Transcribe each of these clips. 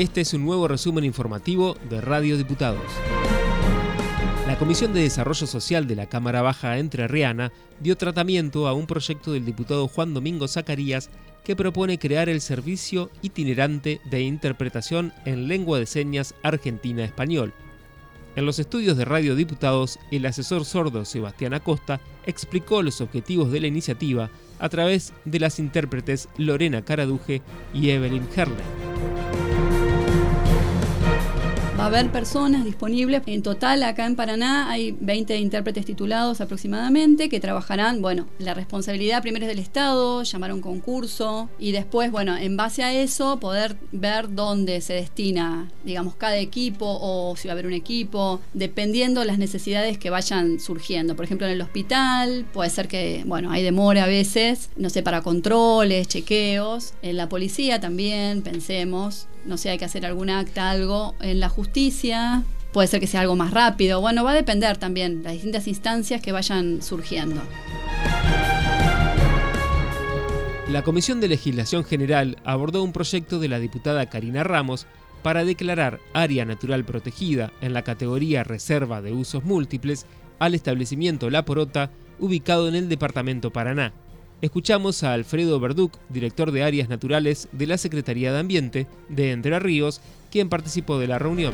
Este es un nuevo resumen informativo de Radio Diputados. La Comisión de Desarrollo Social de la Cámara Baja Entrerriana dio tratamiento a un proyecto del diputado Juan Domingo Zacarías que propone crear el servicio itinerante de interpretación en lengua de señas argentina-español. En los estudios de Radio Diputados, el asesor sordo Sebastián Acosta explicó los objetivos de la iniciativa a través de las intérpretes Lorena Caraduje y Evelyn Herle. Va a haber personas disponibles. En total, acá en Paraná hay 20 intérpretes titulados aproximadamente que trabajarán, bueno, la responsabilidad primero es del Estado, llamar a un concurso y después, bueno, en base a eso, poder ver dónde se destina, digamos, cada equipo o si va a haber un equipo, dependiendo las necesidades que vayan surgiendo. Por ejemplo, en el hospital, puede ser que, bueno, hay demora a veces, no sé, para controles, chequeos. En la policía también, pensemos no sé, hay que hacer algún acta, algo en la justicia, puede ser que sea algo más rápido, bueno, va a depender también las distintas instancias que vayan surgiendo. La Comisión de Legislación General abordó un proyecto de la diputada Karina Ramos para declarar área natural protegida en la categoría Reserva de Usos Múltiples al establecimiento La Porota ubicado en el departamento Paraná. Escuchamos a Alfredo Verduc, director de áreas naturales de la Secretaría de Ambiente de Entre Ríos, quien participó de la reunión.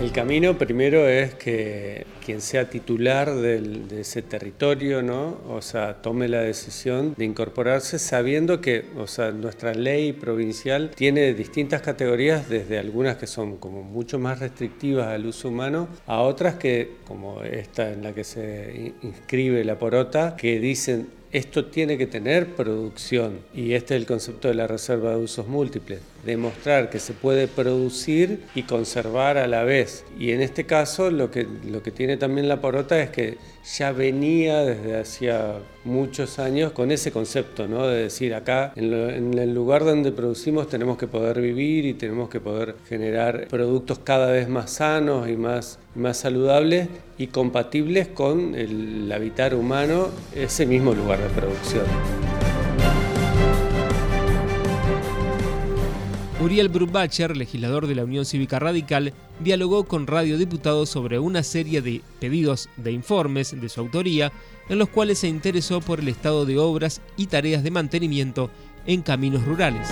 El camino primero es que quien sea titular de ese territorio, ¿no? O sea, tome la decisión de incorporarse sabiendo que, o sea, nuestra ley provincial tiene distintas categorías, desde algunas que son como mucho más restrictivas al uso humano, a otras que, como esta en la que se inscribe la porota, que dicen esto tiene que tener producción y este es el concepto de la reserva de usos múltiples, demostrar que se puede producir y conservar a la vez. Y en este caso lo que, lo que tiene también la porota es que ya venía desde hacía muchos años con ese concepto, ¿no? de decir acá en, el lugar donde producimos tenemos que poder vivir y tenemos que poder generar productos cada vez más sanos y más, más saludables y compatibles con el habitar humano, ese mismo lugar de producción. Uriel Brubacher, legislador de la Unión Cívica Radical, dialogó con Radio Diputados sobre una serie de pedidos de informes de su autoría en los cuales se interesó por el estado de obras y tareas de mantenimiento en caminos rurales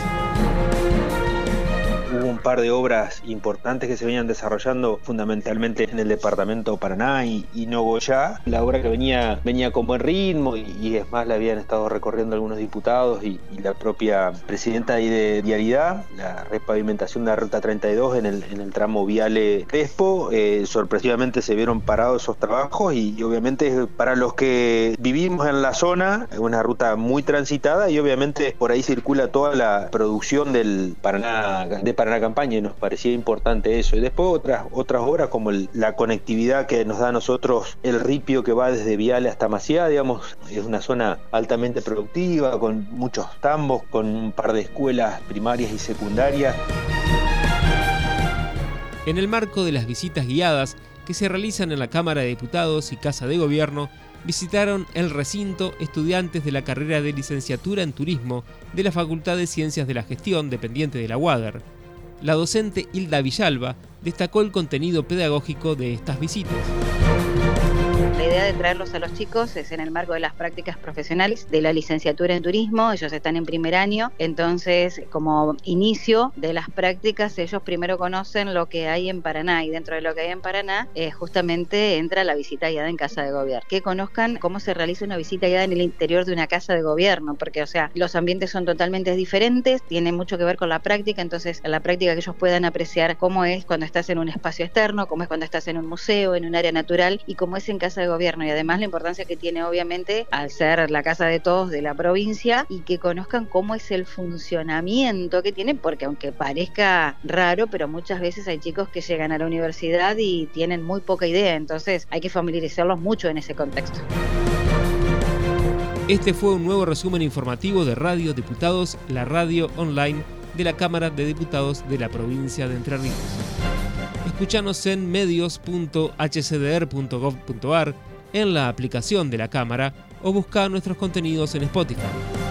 par de obras importantes que se venían desarrollando fundamentalmente en el departamento Paraná y, y Nogoyá. La obra que venía, venía con buen ritmo y, es más la habían estado recorriendo algunos diputados y, la propia presidenta de Diaridad, la repavimentación de la Ruta 32 en el, en el tramo Viale Crespo. Eh, sorpresivamente se vieron parados esos trabajos y, obviamente para los que vivimos en la zona, es una ruta muy transitada y obviamente por ahí circula toda la producción del Paraná, de Paraná y nos parecía importante eso. Y después otras, otras obras como la conectividad que nos da a nosotros el ripio que va desde Viale hasta Maciá, digamos, es una zona altamente productiva, con muchos tambos, con un par de escuelas primarias y secundarias. En el marco de las visitas guiadas que se realizan en la Cámara de Diputados y Casa de Gobierno, visitaron el recinto estudiantes de la carrera de licenciatura en turismo de la Facultad de Ciencias de la Gestión dependiente de la UADER la docente Hilda Villalba destacó el contenido pedagógico de estas visitas. La idea de traerlos a los chicos es en el marco de las prácticas profesionales de la licenciatura en turismo. Ellos están en primer año, entonces como inicio de las prácticas ellos primero conocen lo que hay en Paraná y dentro de lo que hay en Paraná eh, justamente entra la visita guiada en casa de gobierno. Que conozcan cómo se realiza una visita guiada en el interior de una casa de gobierno, porque o sea, los ambientes son totalmente diferentes, tiene mucho que ver con la práctica, entonces en la práctica que ellos puedan apreciar cómo es cuando estás en un espacio externo, cómo es cuando estás en un museo, en un área natural y cómo es en casa de gobierno y además la importancia que tiene obviamente al ser la casa de todos de la provincia y que conozcan cómo es el funcionamiento que tiene, porque aunque parezca raro, pero muchas veces hay chicos que llegan a la universidad y tienen muy poca idea, entonces hay que familiarizarlos mucho en ese contexto. Este fue un nuevo resumen informativo de Radio Diputados, la radio online de la Cámara de Diputados de la provincia de Entre Ríos. Escuchanos en medios.hcdr.gov.ar, en la aplicación de la Cámara o busca nuestros contenidos en Spotify.